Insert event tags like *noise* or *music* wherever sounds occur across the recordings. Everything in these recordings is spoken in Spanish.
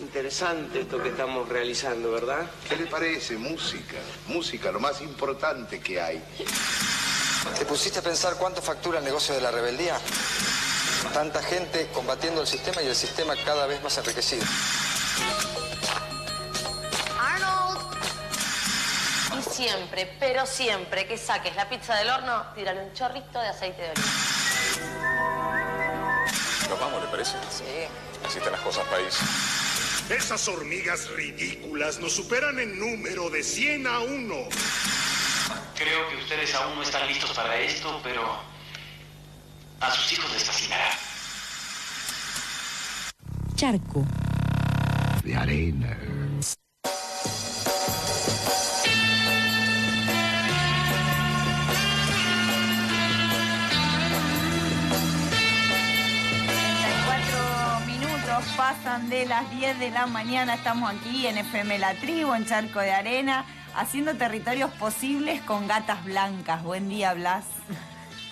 Interesante esto que estamos realizando, ¿verdad? ¿Qué le parece? Música. Música, lo más importante que hay. ¿Te pusiste a pensar cuánto factura el negocio de la rebeldía? Tanta gente combatiendo el sistema y el sistema cada vez más enriquecido. Arnold. Y siempre, pero siempre que saques la pizza del horno, tírale un chorrito de aceite de oliva. Nos vamos, ¿le parece? Sí. Así están las cosas, país. Esas hormigas ridículas nos superan en número de 100 a 1. Creo que ustedes aún no están listos para esto, pero a sus hijos les fascinará. Charco. De arena. Pasan de las 10 de la mañana. Estamos aquí en FM La Tribu, en Charco de Arena, haciendo territorios posibles con gatas blancas. Buen día, Blas.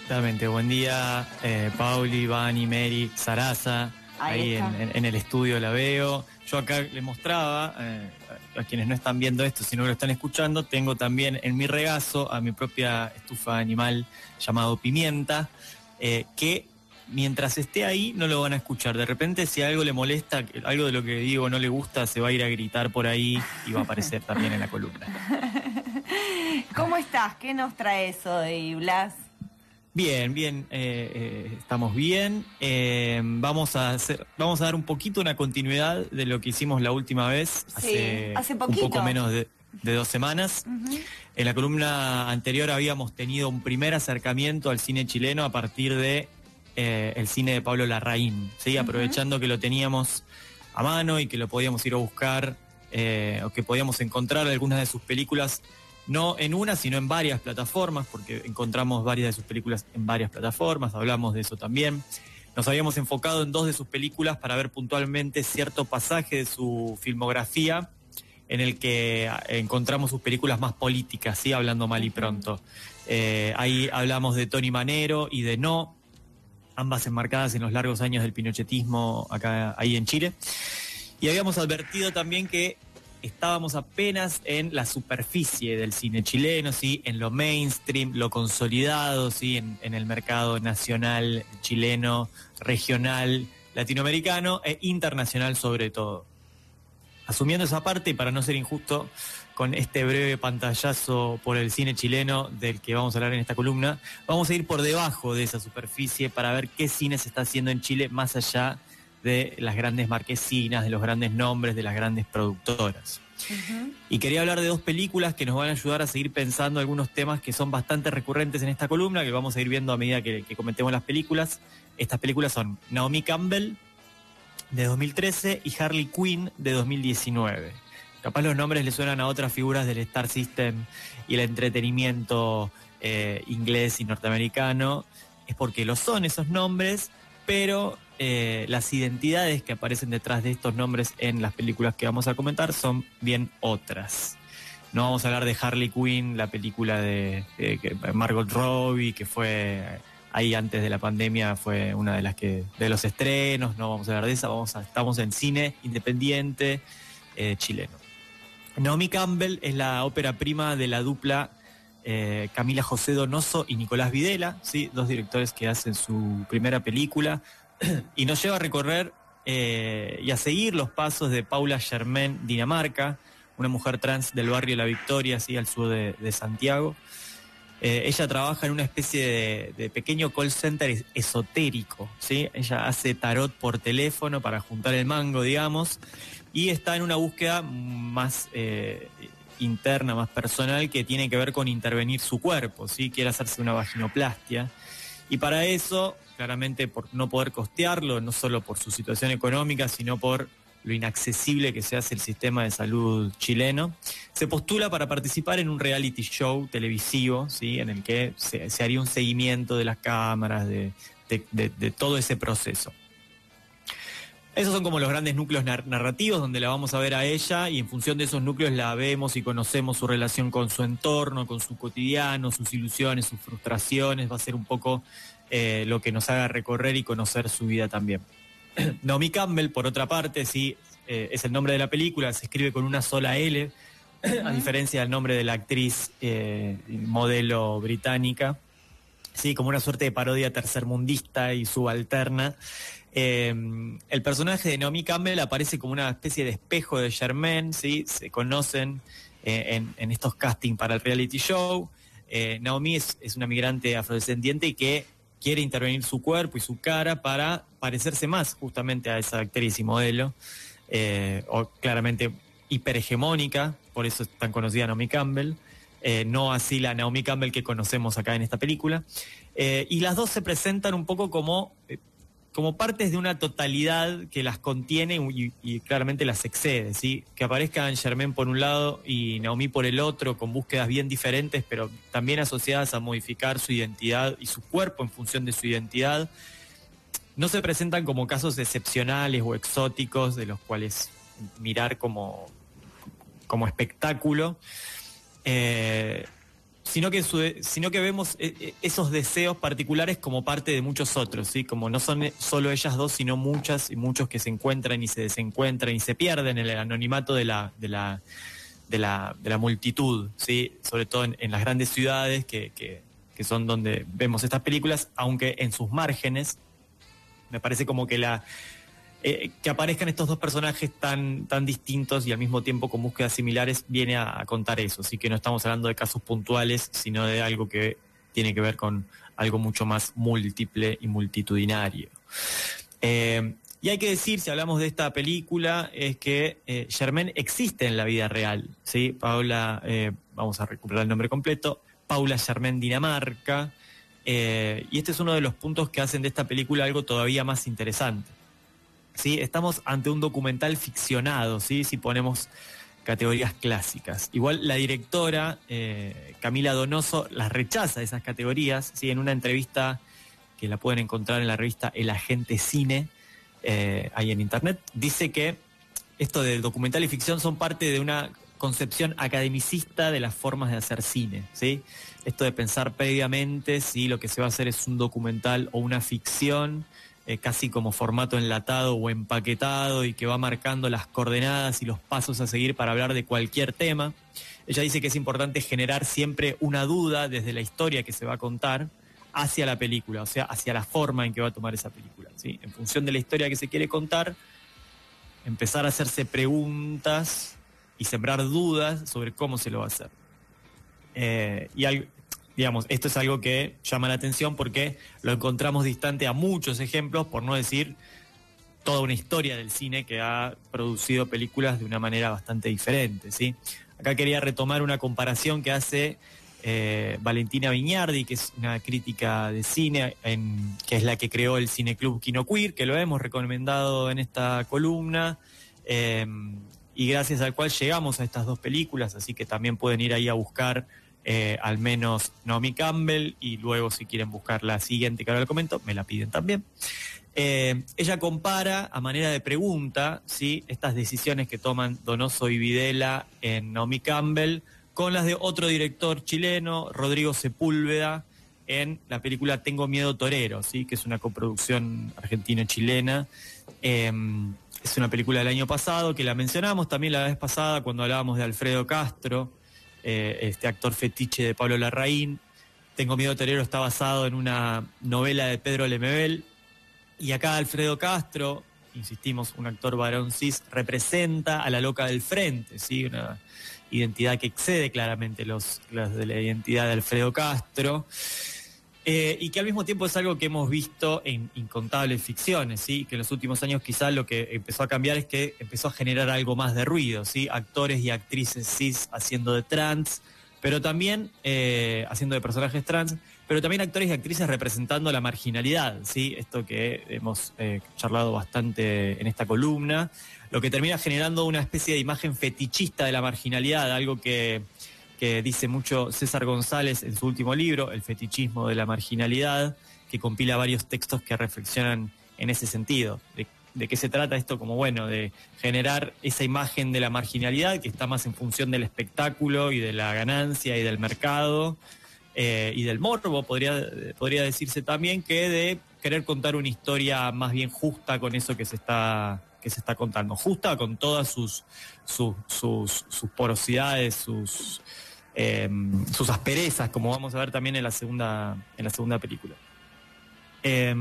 Totalmente, buen día, eh, Pauli, Vani, Mary, Sarasa, Ahí ahí, en, está. en- en el estudio la veo. Yo acá les mostraba, eh, a quienes no están viendo esto, sino que lo están escuchando, tengo también en mi regazo a mi propia estufa animal llamado Pimienta, eh, que mientras esté ahí no lo van a escuchar. De repente si algo le molesta, algo de lo que digo no le gusta, se va a ir a gritar por ahí y va a aparecer también en la columna. *laughs* ¿Cómo estás? ¿Qué nos traes hoy, Blas? Bien, bien, eh, eh, estamos bien. Eh, vamos a hacer, vamos a dar un poquito una continuidad de lo que hicimos la última vez, Sí, hace un poquito. poco menos de, de dos semanas. En la columna anterior habíamos tenido un primer acercamiento al cine chileno a partir de eh, el cine de Pablo Larraín, ¿sí? aprovechando que lo teníamos a mano y que lo podíamos ir a buscar eh, o que podíamos encontrar algunas de sus películas no en una, sino en varias plataformas, porque encontramos varias de sus películas en varias plataformas, hablamos de eso también. Nos habíamos enfocado en dos de sus películas para ver puntualmente cierto pasaje de su filmografía en el que ah, encontramos sus películas más políticas, ¿sí? hablando mal y pronto. Eh, ahí hablamos de Tony Manero y de No, ambas enmarcadas en los largos años del pinochetismo acá ahí en Chile. Y habíamos advertido también que estábamos apenas en la superficie del cine chileno, ¿sí? en lo mainstream, lo consolidado, ¿sí? en, en el mercado nacional chileno, regional, latinoamericano e internacional sobre todo. Asumiendo esa parte para no ser injusto con este breve pantallazo por el cine chileno del que vamos a hablar en esta columna, vamos a ir por debajo de esa superficie para ver qué cine se está haciendo en Chile más allá de las grandes marquesinas, de los grandes nombres, de las grandes productoras. Y quería hablar de dos películas que nos van a ayudar a seguir pensando algunos temas que son bastante recurrentes en esta columna, que vamos a ir viendo a medida que, que comentemos las películas. Estas películas son Naomi Campbell, de 2013, y Harley Quinn, de 2019. Capaz los nombres le suenan a otras figuras del Star System y el entretenimiento eh, inglés y norteamericano. Es porque lo son esos nombres, pero eh, las identidades que aparecen detrás de estos nombres en las películas que vamos a comentar son bien otras. No vamos a hablar de Harley Quinn, la película de, Margot Robbie, que fue ahí antes de la pandemia, fue una de las que de los estrenos. No vamos a hablar de esa, vamos estamos en cine independiente eh, chileno. Naomi Campbell es la ópera prima de la dupla eh, Camila José Donoso y Nicolás Videla, dos directores que hacen su primera película *clears throat* y nos lleva a recorrer eh, y a seguir los pasos de Paula Germain Dinamarca, una mujer trans del barrio La Victoria, ¿sí? al sur de, Santiago. Eh, ella trabaja en una especie de, de pequeño call center es- esotérico, ¿sí? Ella hace tarot por teléfono para juntar el mango, digamos, y está en una búsqueda más eh, interna, más personal, que tiene que ver con intervenir su cuerpo, ¿sí? Quiere hacerse una vaginoplastia. Y para eso, claramente por no poder costearlo, no solo por su situación económica, sino por lo inaccesible que se hace el sistema de salud chileno, se postula para participar en un reality show televisivo, ¿sí? en el que se, haría un seguimiento de las cámaras, de- de todo ese proceso. Esos son como los grandes núcleos nar- narrativos donde la vamos a ver a ella y en función de esos núcleos la vemos y conocemos su relación con su entorno, con su cotidiano, sus ilusiones, sus frustraciones. Va a ser un poco eh, lo que nos haga recorrer y conocer su vida también. *clears throat* Naomi Campbell, por otra parte, sí, eh, es el nombre de la película, se escribe con una sola L, *clears throat* a diferencia del nombre de la actriz eh, modelo británica. Sí, como una suerte de parodia tercermundista y subalterna. Eh, el personaje de Naomi Campbell aparece como una especie de espejo de Germaine, ¿sí? se conocen eh, en, estos castings para el reality show. Eh, Naomi es, una migrante afrodescendiente que quiere intervenir su cuerpo y su cara para parecerse más justamente a esa actriz y modelo, eh, o claramente hiperhegemónica, por eso es tan conocida Naomi Campbell, no así la Naomi Campbell que conocemos acá en esta película. Y las dos se presentan un poco como, como partes de una totalidad que las contiene y, claramente las excede, ¿sí? Que aparezcan Germain por un lado y Naomi por el otro, con búsquedas bien diferentes, pero también asociadas a modificar su identidad y su cuerpo en función de su identidad. No se presentan como casos excepcionales o exóticos de los cuales mirar como, como espectáculo. Eh, sino que, sino que vemos eh, eh, esos deseos particulares como parte de muchos otros, ¿sí? Como no son eh, solo ellas dos, sino muchas y muchos que se encuentran y se desencuentran y se pierden en el anonimato de la, de la, de la, de la multitud, ¿sí? Sobre todo en, en las grandes ciudades que, que- que son donde vemos estas películas, aunque en sus márgenes me parece como que la, eh, que aparezcan estos dos personajes tan, distintos y al mismo tiempo con búsquedas similares viene a, contar eso. Así que no estamos hablando de casos puntuales, sino de algo que tiene que ver con algo mucho más múltiple y multitudinario. Eh, y hay que decir, si hablamos de esta película, es que eh, Germaine existe en la vida real. ¿sí? Paula, eh, vamos a recuperar el nombre completo, Paula Germaine Dinamarca. y este es uno de los puntos que hacen de esta película algo todavía más interesante. ¿Sí? Estamos ante un documental ficcionado, ¿sí? si ponemos categorías clásicas. Igual la directora, eh, Camila Donoso, las rechaza esas categorías, ¿sí? en una entrevista que la pueden encontrar en la revista El Agente Cine, eh, ahí en internet, dice que esto del documental y ficción son parte de una concepción academicista de las formas de hacer cine, ¿sí? Esto de pensar previamente si lo que se va a hacer es un documental o una ficción, eh, casi como formato enlatado o empaquetado y que va marcando las coordenadas y los pasos a seguir para hablar de cualquier tema. Ella dice que es importante generar siempre una duda desde la historia que se va a contar hacia la película, o sea, hacia la forma en que va a tomar esa película. ¿sí? En función de la historia que se quiere contar, empezar a hacerse preguntas y sembrar dudas sobre cómo se lo va a hacer. Eh, y al- digamos, esto es algo que llama la atención porque lo encontramos distante a muchos ejemplos, por no decir toda una historia del cine que ha producido películas de una manera bastante diferente. ¿sí? Acá quería retomar una comparación que hace eh, Valentina Viñardi, que es una crítica de cine, que es la que creó el Cineclub Kino que lo hemos recomendado en esta columna, eh, y gracias al cual llegamos a estas dos películas, así que también pueden ir ahí a buscar eh, al menos Naomi Campbell, y luego si quieren buscar la siguiente que ahora le comento, me la piden también. Eh, ella compara a manera de pregunta ¿sí? estas decisiones que toman Donoso y Videla en Naomi Campbell con las de otro director chileno, Rodrigo Sepúlveda, en la película Tengo Miedo Torero, ¿sí? que es una coproducción argentino-chilena. Eh, es una película del año pasado que la mencionamos también la vez pasada cuando hablábamos de Alfredo Castro, eh, este actor fetiche de Pablo Larraín. Tengo Miedo Torero está basado en una novela de Pedro Lemebel, y acá Alfredo Castro, insistimos, un actor varón cis, representa a la loca del frente, ¿sí? Una identidad que excede claramente los, las de la identidad de Alfredo Castro. Eh, y que al mismo tiempo es algo que hemos visto en incontables ficciones, ¿sí? que en los últimos años quizá lo que empezó a cambiar es que empezó a generar algo más de ruido, ¿sí? actores y actrices cis haciendo de trans, pero también eh, haciendo de personajes trans, pero también actores y actrices representando la marginalidad, ¿sí? Esto que hemos eh, charlado bastante en esta columna, lo que termina generando una especie de imagen fetichista de la marginalidad, algo que, que dice mucho César González en su último libro, El fetichismo de la marginalidad, que compila varios textos que reflexionan en ese sentido. De, qué se trata esto? Como bueno, de generar esa imagen de la marginalidad que está más en función del espectáculo y de la ganancia y del mercado eh, y del morbo, podría, podría decirse también, que de querer contar una historia más bien justa con eso que se está que se está contando, justa con todas sus, sus, sus porosidades, sus eh, sus asperezas, como vamos a ver también en la segunda en la segunda película. Eh,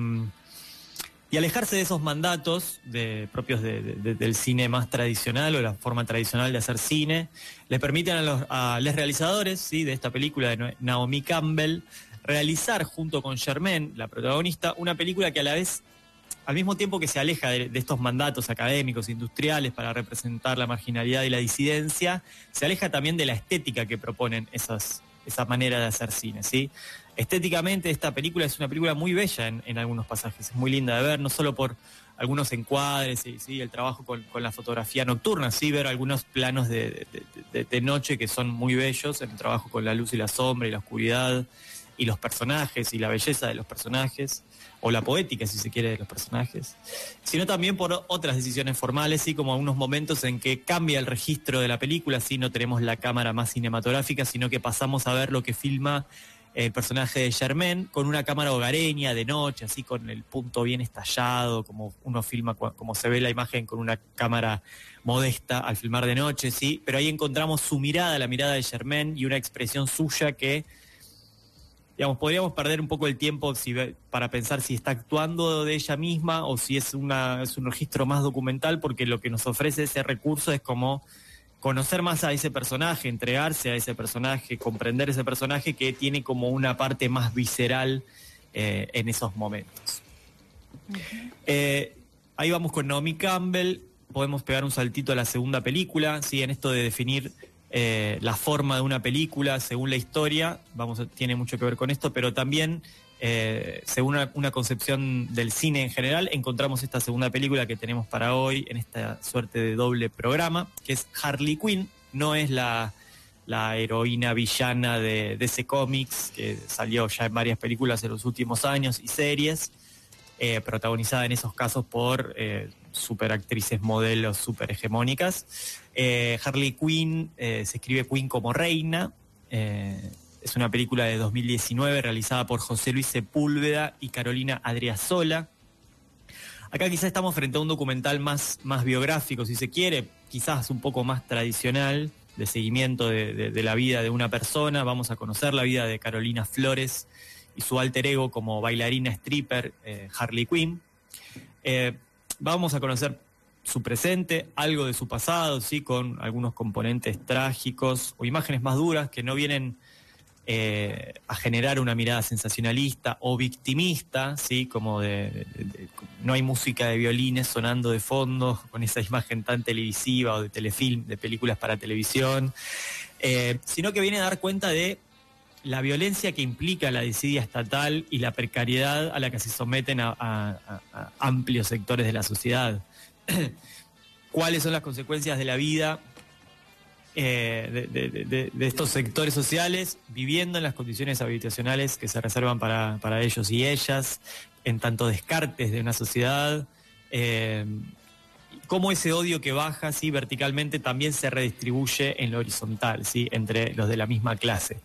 y alejarse de esos mandatos propios de- de- del cine más tradicional o la forma tradicional de hacer cine, le permiten a los, a los realizadores ¿sí? de esta película de Naomi Campbell realizar junto con Germaine, la protagonista, una película que a la vez, al mismo tiempo que se aleja de, estos mandatos académicos, industriales para representar la marginalidad y la disidencia, se aleja también de la estética que proponen esas, esa manera de hacer cine, ¿sí? Estéticamente esta película es una película muy bella en, algunos pasajes, es muy linda de ver, no solo por algunos encuadres y ¿sí? el trabajo con, la fotografía nocturna, sí ver algunos planos de, de- de- de noche que son muy bellos, el trabajo con la luz y la sombra y la oscuridad y los personajes y la belleza de los personajes, o la poética si se quiere de los personajes, sino también por otras decisiones formales, sí, como algunos momentos en que cambia el registro de la película, sí, no tenemos la cámara más cinematográfica, sino que pasamos a ver lo que filma el personaje de Germain con una cámara hogareña de noche, así con el punto bien estallado, como uno filma, como se ve la imagen con una cámara modesta al filmar de noche, sí, pero ahí encontramos su mirada, la mirada de Germain y una expresión suya que, digamos, podríamos perder un poco el tiempo si para pensar si está actuando de ella misma o si es, una, es un registro más documental, porque lo que nos ofrece ese recurso es como conocer más a ese personaje, entregarse a ese personaje, comprender ese personaje que tiene como una parte más visceral eh, en esos momentos. Eh, ahí vamos con Naomi Campbell, podemos pegar un saltito a la segunda película, ¿sí? en esto de definir eh, la forma de una película según la historia, vamos tiene mucho que ver con esto, pero también eh, según una, concepción del cine en general, encontramos esta segunda película que tenemos para hoy en esta suerte de doble programa, que es Harley Quinn, no es la, la heroína villana de DC Comics, que salió ya en varias películas en los últimos años y series, eh, protagonizada en esos casos por superactrices modelos super hegemónicas. Eh, Harley Quinn eh, se escribe Quinn como reina. eh, es una película de 2019 realizada por José Luis Sepúlveda y Carolina Adriasola. Acá quizás estamos frente a un documental más, más biográfico, si se quiere, quizás un poco más tradicional, de seguimiento de, la vida de una persona. Vamos a conocer la vida de Carolina Flores y su alter ego como bailarina stripper Harley Quinn. Vamos a conocer su presente, algo de su pasado, sí, con algunos componentes trágicos o imágenes más duras que no vienen eh, a generar una mirada sensacionalista o victimista, sí, como de, no hay música de violines sonando de fondo con esa imagen tan televisiva o de telefilm, de películas para televisión, eh, sino que viene a dar cuenta de la violencia que implica la desidia estatal y la precariedad a la que se someten a, amplios sectores de la sociedad. *clears throat* ¿Cuáles son las consecuencias de la vida eh, de estos sectores sociales viviendo en las condiciones habitacionales que se reservan para, para ellos y ellas, en tanto descartes de una sociedad? eh, cómo ese odio que baja ¿sí? verticalmente también se redistribuye en lo horizontal, ¿sí? entre los de la misma clase.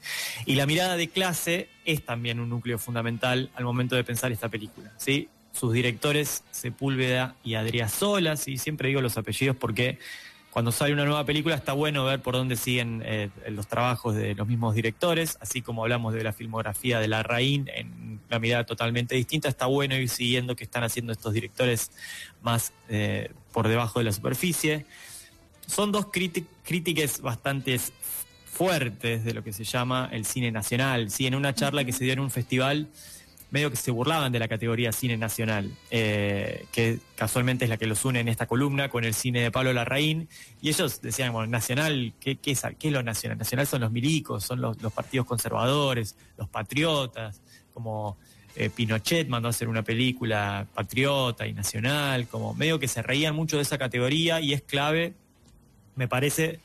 Y la mirada de clase es también un núcleo fundamental al momento de pensar esta película. ¿sí? Sus directores, Sepúlveda y Adriasola, ¿sí? siempre digo los apellidos porque cuando sale una nueva película está bueno ver por dónde siguen eh, los trabajos de los mismos directores, así como hablamos de la filmografía de Larraín en una mirada totalmente distinta, está bueno ir siguiendo qué están haciendo estos directores más eh, por debajo de la superficie. Son dos críti- críticas bastante fuertes de lo que se llama el cine nacional. ¿sí? En una charla que se dio en un festival, medio que se burlaban de la categoría cine nacional, eh, que casualmente es la que los une en esta columna con el cine de Pablo Larraín. Y ellos decían, bueno, nacional, ¿qué, es, qué es lo nacional? Nacional son los milicos, son los partidos conservadores, los patriotas, como eh, Pinochet mandó a hacer una película patriota y nacional, como medio que se reían mucho de esa categoría y es clave, me parece,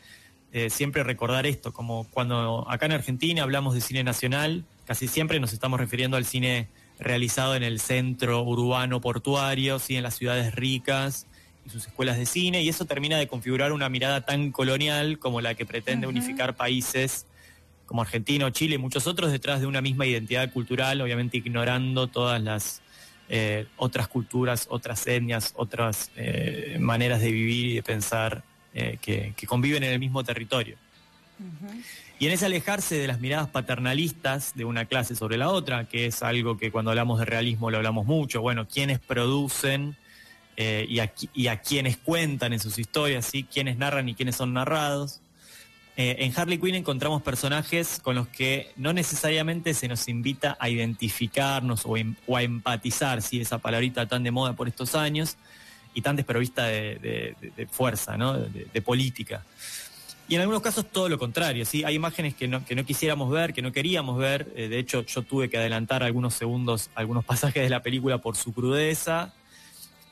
eh, siempre recordar esto, como cuando acá en Argentina hablamos de cine nacional, casi siempre nos estamos refiriendo al cine realizado en el centro urbano portuario, ¿sí? en las ciudades ricas y sus escuelas de cine, y eso termina de configurar una mirada tan colonial como la que pretende unificar países como Argentina o Chile y muchos otros detrás de una misma identidad cultural, obviamente ignorando todas las eh, otras culturas, otras etnias, otras eh, maneras de vivir y de pensar eh, que, que conviven en el mismo territorio. Y en ese alejarse de las miradas paternalistas de una clase sobre la otra, que es algo que cuando hablamos de realismo lo hablamos mucho, bueno, quienes producen y, a, y a quienes cuentan en sus historias, ¿sí? quienes narran y quienes son narrados. Eh, en Harley Quinn encontramos personajes con los que no necesariamente se nos invita a identificarnos o, em- a empatizar, ¿sí? esa palabrita tan de moda por estos años y tan desprovista de, fuerza, de, política. Y en algunos casos todo lo contrario, ¿sí? Hay imágenes que no, que no quisiéramos ver, que no queríamos ver. Eh, de hecho, yo tuve que adelantar algunos segundos, algunos *laughs* pasajes de la película por su crudeza.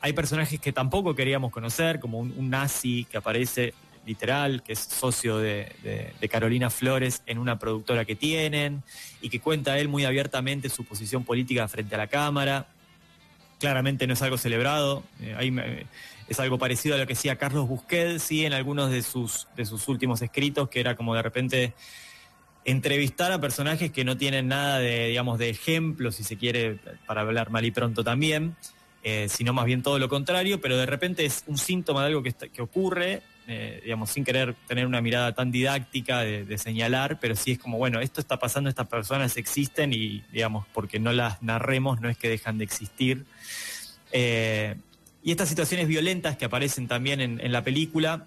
Hay personajes que tampoco queríamos conocer, como un nazi que aparece literal, que es socio de, Carolina Flores en una productora que tienen y que cuenta él muy abiertamente su posición política frente a la Cámara. Claramente no es algo celebrado, eh, es algo parecido a lo que hacía Carlos Busquets, sí, en algunos de sus, de sus últimos escritos, que era como de repente entrevistar a personajes que no tienen nada de, digamos, de ejemplo, si se quiere, para hablar mal y pronto también, eh, sino más bien todo lo contrario, pero de repente es un síntoma de algo que, está- que ocurre, eh, digamos, sin querer tener una mirada tan didáctica de, señalar, pero sí es como, bueno, esto está pasando, estas personas existen y, digamos, porque no las narremos, no es que dejan de existir. Eh, y estas situaciones violentas que aparecen también en, la película,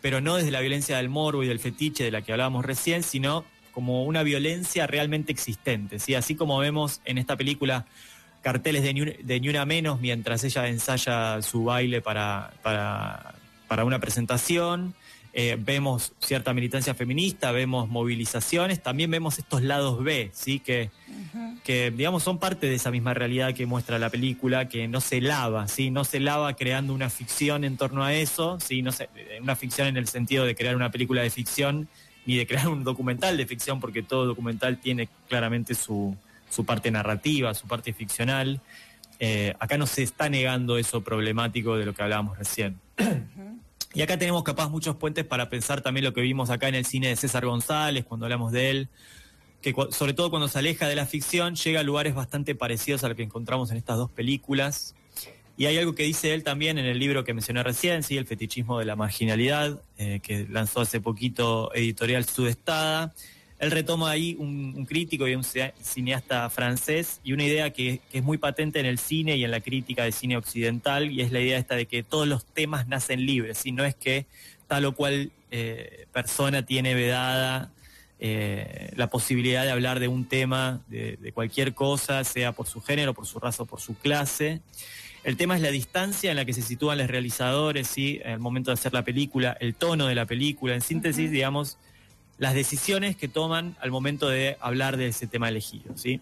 pero no desde la violencia del morbo y del fetiche de la que hablábamos recién, sino como una violencia realmente existente. ¿sí? Así como vemos en esta película carteles de ni, una menos mientras ella ensaya su baile para, para una presentación. Eh, vemos cierta militancia feminista, vemos movilizaciones, también vemos estos lados B, ¿sí? que, que digamos son parte de esa misma realidad que muestra la película, que no se lava, ¿sí? no se lava creando una ficción en torno a eso, ¿sí? no se- una ficción en el sentido de crear una película de ficción, ni de crear *laughs* un documental de ficción, porque todo documental tiene claramente su, su parte narrativa, su parte ficcional. Eh, acá no se está negando eso problemático de lo que hablábamos recién. Y acá tenemos capaz muchos puentes para pensar también lo que vimos acá en el cine de César González, cuando hablamos de él, que sobre todo cuando se aleja de la ficción, llega a lugares bastante parecidos a lo que encontramos en estas dos películas. Y hay algo que dice él también en el libro que mencioné recién, ¿sí? El fetichismo de la marginalidad, eh, que lanzó hace poquito Editorial Sudestada. Él retoma ahí un, un crítico y un cine- cineasta francés y una idea que, que es muy patente en el cine y en la crítica de cine occidental, y es la idea esta de que todos los temas nacen libres, y no es que tal o cual eh, persona tiene vedada eh, la posibilidad de hablar de un tema, de, de cualquier cosa, sea por su género, por su raza o por su clase. El tema es la distancia en la que se sitúan los realizadores, ¿sí? En el momento de hacer la película, el tono de la película, en síntesis, digamos, las decisiones que toman al momento de hablar de ese tema elegido, ¿sí?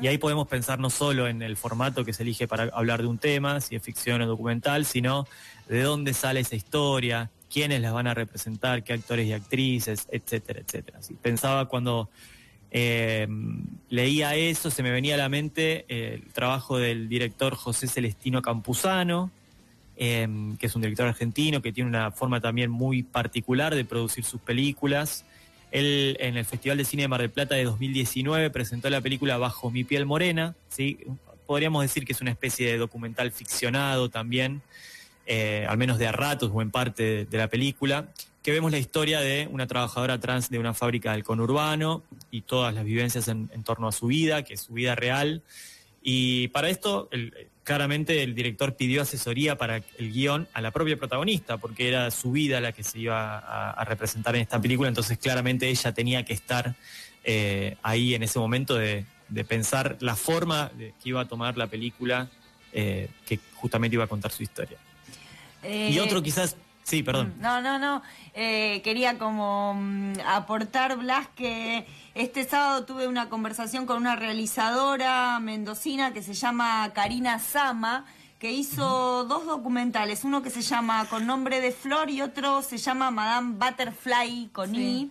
Y ahí podemos pensar no solo en el formato que se elige para hablar de un tema, si es ficción o documental, sino de dónde sale esa historia, quiénes las van a representar, qué actores y actrices, etcétera, etcétera. ¿sí? Pensaba cuando eh, leía eso, se me venía a la mente eh, el trabajo del director José Celestino Campuzano, eh, que es un director argentino que tiene una forma también muy particular de producir sus películas. Él en el Festival de Cine de Mar del Plata de 2019 presentó la película Bajo mi piel morena, ¿sí? podríamos decir que es una especie de documental ficcionado también, eh, al menos de a ratos o en parte de, la película, que vemos la historia de una trabajadora trans de una fábrica del conurbano y todas las vivencias en, torno a su vida, que es su vida real. Y para esto, claramente el director pidió asesoría para el guion a la propia protagonista, porque era su vida la que se iba a, a representar en esta película, entonces claramente ella tenía que estar eh, ahí en ese momento de, de pensar la forma de que iba a tomar la película eh, que justamente iba a contar su historia. Y Eh, otro quizás, sí, perdón. No, no, no. Eh, quería como mm, aportar, Blas, que este sábado tuve una conversación con una realizadora mendocina que se llama Karina Sama, que hizo dos documentales, uno que se llama Con nombre de flor y otro se llama Madame Butterfly con I.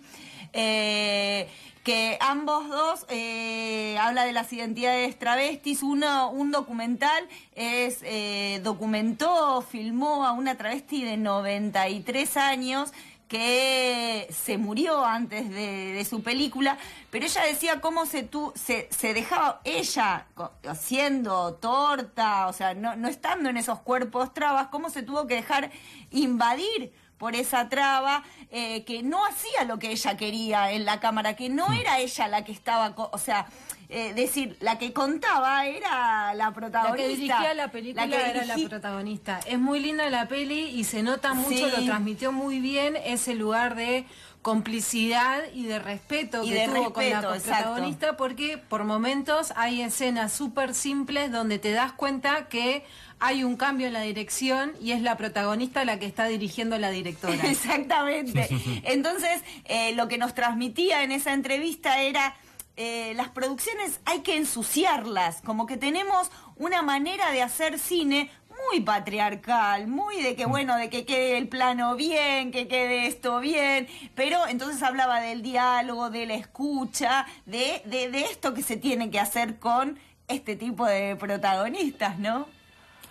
Eh, que ambos dos eh, habla de las identidades travestis. Uno, un documental es eh, documentó, filmó a una travesti de 93 años que se murió antes de, su película, pero ella decía cómo se, tu, se, dejaba ella haciendo torta, o sea, no, no estando en esos cuerpos trabas, cómo se tuvo que dejar invadir por esa traba, eh, que no hacía lo que ella quería en la cámara, que no era ella la que estaba, o sea, eh, decir, la que contaba era la La protagonista. que dirigía la película que era la protagonista. Es muy linda la peli y se nota mucho, Sí. lo transmitió muy bien ese lugar de complicidad y de respeto Y que de tuvo con la protagonista porque por momentos hay escenas súper simples donde te das cuenta que hay un cambio en la dirección y es la protagonista la que está dirigiendo la directora. *laughs* Exactamente. *laughs* Entonces, eh, lo que nos transmitía en esa entrevista era, eh, las producciones hay que ensuciarlas, como que tenemos una manera de hacer cine muy patriarcal, muy de que, bueno, de que quede el plano bien, que quede esto bien, pero entonces hablaba del diálogo, de la escucha, de, de, de esto que se tiene que hacer con este tipo de protagonistas, ¿no?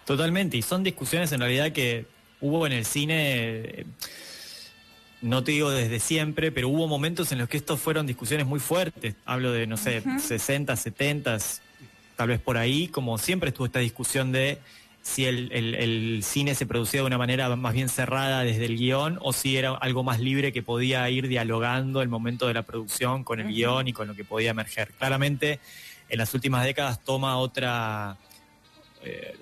Totalmente, y son discusiones en realidad que hubo en el cine, no te digo desde siempre, pero hubo momentos en los que estos fueron discusiones muy fuertes. Hablo de, no sé, 60, 70, tal vez por ahí, como siempre estuvo esta discusión de si el, el- el cine se producía de una manera más bien cerrada desde el guion o si era algo más libre que podía ir dialogando el momento de la producción con el guion y con lo que podía emerger. Claramente, en las últimas décadas toma otra eh,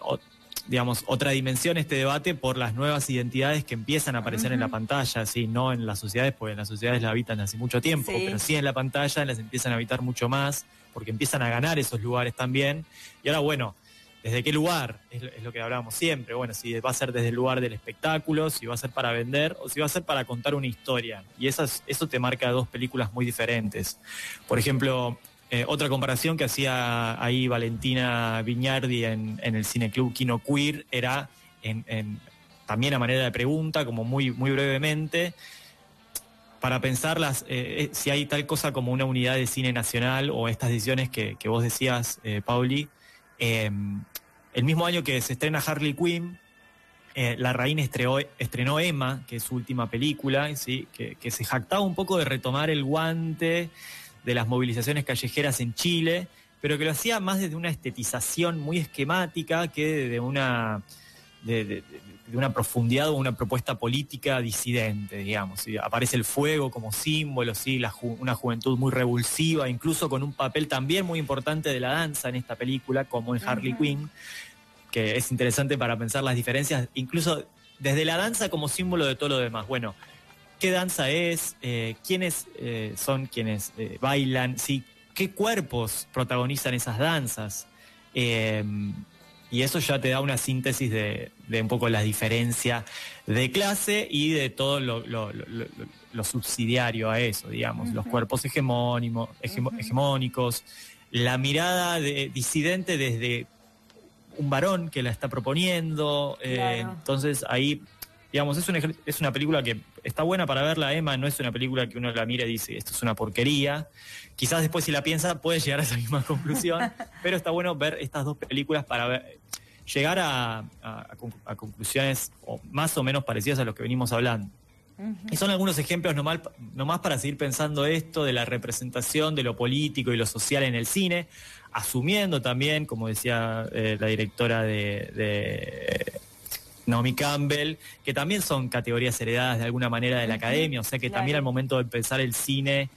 digamos, otra dimensión este debate por las nuevas identidades que empiezan a aparecer en la pantalla, sí, no en las sociedades, porque en las sociedades la habitan hace mucho tiempo, Sí. pero sí en la pantalla las empiezan a habitar mucho más, porque empiezan a ganar esos lugares también. Y ahora, bueno, ¿desde qué lugar? Es, lo- es lo que hablábamos siempre. Bueno, si va a ser desde el lugar del espectáculo, si va a ser para vender o si va a ser para contar una historia. Y esas, eso te marca dos películas muy diferentes. Por ejemplo, eh, otra comparación que hacía ahí Valentina Viñardi en, el Cineclub Kino Queer era también a manera de pregunta, como muy, brevemente, para pensar eh, eh, si hay tal cosa como una unidad de cine nacional o estas decisiones que, vos decías, Pauli. Eh, el mismo año que se estrena Harley Quinn, la Raín estreó- estrenó Emma, que es su última película, ¿sí? que se jactaba un poco de retomar el guante de las movilizaciones callejeras en Chile, pero que lo hacía más desde una estetización muy esquemática que de una, de, de- de una profundidad o una propuesta política disidente, digamos. Aparece el fuego como símbolo, ¿sí? La ju- una juventud muy revulsiva, incluso con un papel también muy importante de la danza en esta película, como en Harley Quinn, que es interesante para pensar las diferencias, incluso desde la danza como símbolo de todo lo demás. Bueno, ¿qué danza es? Eh, ¿Quiénes eh, son quienes eh, bailan? ¿Sí? ¿Qué cuerpos protagonizan esas danzas? Eh, y eso ya te da una síntesis de, de un poco la diferencia de clase y de todo lo, lo- lo- lo- lo subsidiario a eso, digamos, los cuerpos hegemónimo- hegemónicos, la mirada de- disidente desde un varón que la está proponiendo. eh, entonces ahí, digamos, es, un ej- es una película que está buena para verla, Emma, no es una película que uno la mira y dice, esto es una porquería. Quizás después si la piensa puede llegar a esa misma *laughs* conclusión, pero está bueno ver estas dos películas para ver- llegar a, a- a conc- a conclusiones más o menos parecidas a lo que venimos hablando. Y son algunos ejemplos nomás, nomás para seguir pensando esto de la representación de lo político y lo social en el cine, asumiendo también, como decía eh, la directora de, de Naomi Campbell, que también son categorías heredadas de alguna manera de la academia, o sea que también al momento de pensar el cine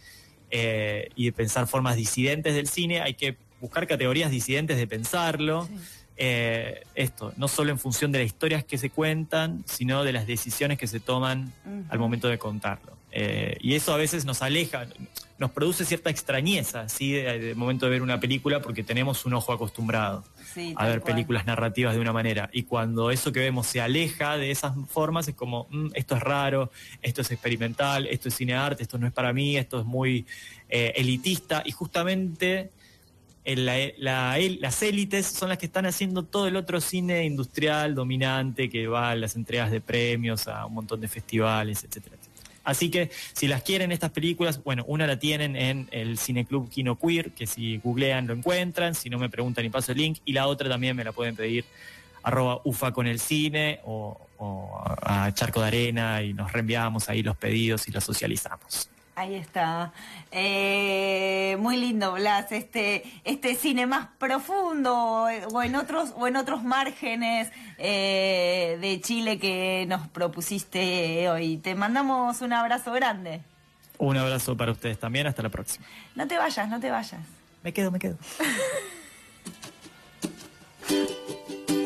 eh, y de pensar formas disidentes del cine, hay que buscar categorías disidentes de pensarlo. Eh, esto, no solo en función de las historias que se cuentan, sino de las decisiones que se toman al momento de contarlo. Eh, y eso a veces nos aleja, nos produce cierta extrañeza, ¿sí? De- del momento de ver una película, porque tenemos un ojo acostumbrado Sí, a ver cual. películas narrativas de una manera. Y cuando eso que vemos se aleja de esas formas, es como, "Mm, esto es raro, esto es experimental, esto es cine arte, esto no es para mí, esto es muy eh, elitista. Y justamente en la- las élites son las que están haciendo todo el otro cine industrial dominante que va a las entregas de premios, a un montón de festivales, etcétera. Así que si las quieren estas películas, bueno, una la tienen en el Cineclub Kino Queer, que si googlean lo encuentran, si no me preguntan y paso el link, y la otra también me la pueden pedir arroba ufa con el cine o, o a Charco de Arena y nos reenviamos ahí los pedidos y los socializamos. Ahí está. Eh, muy lindo, Blas, este, este cine más profundo eh, o en otros, o en otros márgenes eh, de Chile que nos propusiste hoy. Te mandamos un abrazo grande. Un abrazo para ustedes también, hasta la próxima. No te vayas, no te vayas. Me quedo, me quedo. *laughs*